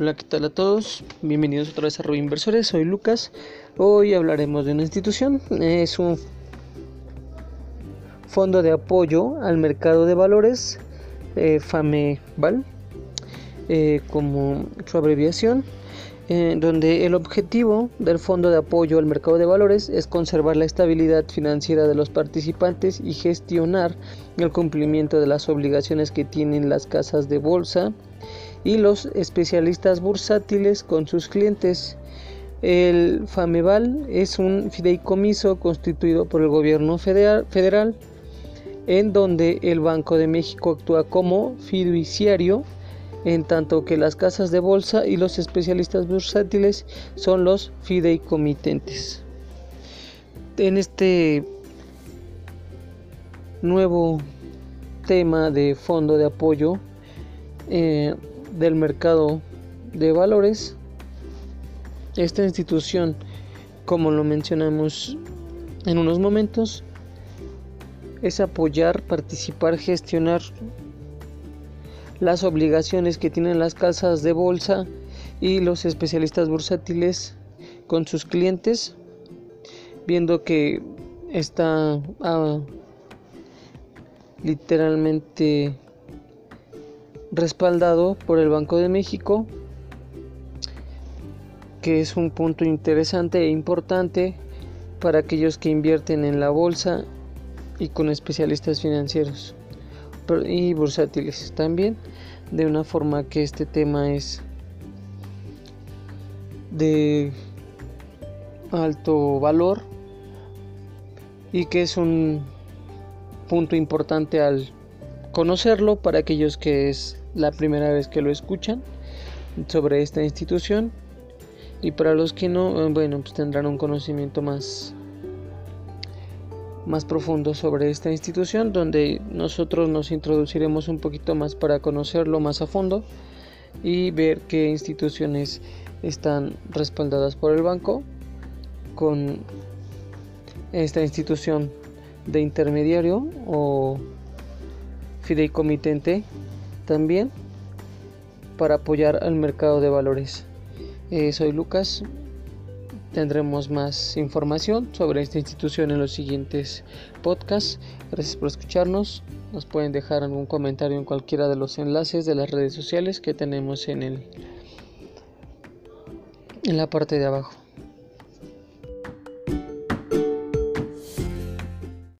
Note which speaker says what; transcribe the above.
Speaker 1: Hola, ¿qué tal a todos? Bienvenidos otra vez a Rubio Inversores, soy Lucas. Hoy hablaremos de una institución, es un fondo de apoyo al mercado de valores, eh, FAMEVAL, eh, como su abreviación, eh, donde el objetivo del fondo de apoyo al mercado de valores es conservar la estabilidad financiera de los participantes y gestionar el cumplimiento de las obligaciones que tienen las casas de bolsa y los especialistas bursátiles con sus clientes. El FAMEVAL es un fideicomiso constituido por el gobierno federal, en donde el Banco de México actúa como fiduciario en tanto que las casas de bolsa y los especialistas bursátiles son los fideicomitentes. En este nuevo tema de fondo de apoyo eh, del mercado de valores, esta institución, como lo mencionamos en unos momentos, es apoyar, participar, gestionar las obligaciones que tienen las casas de bolsa y los especialistas bursátiles con sus clientes, viendo que está ah, literalmente respaldado por el Banco de México, que es un punto interesante e importante para aquellos que invierten en la bolsa y con especialistas financieros y bursátiles también, de una forma que este tema es de alto valor y que es un punto importante al conocerlo para aquellos que es la primera vez que lo escuchan sobre esta institución. Y para los que no, eh, bueno, pues tendrán un conocimiento más más profundo sobre esta institución donde nosotros nos introduciremos un poquito más para conocerlo más a fondo y ver qué instituciones están respaldadas por el banco con esta institución de intermediario o fideicomitente también para apoyar al mercado de valores. Eh, soy Lucas. Tendremos más información sobre esta institución en los siguientes podcasts. Gracias por escucharnos. Nos pueden dejar algún comentario en cualquiera de los enlaces de las redes sociales que tenemos en el en la parte de abajo.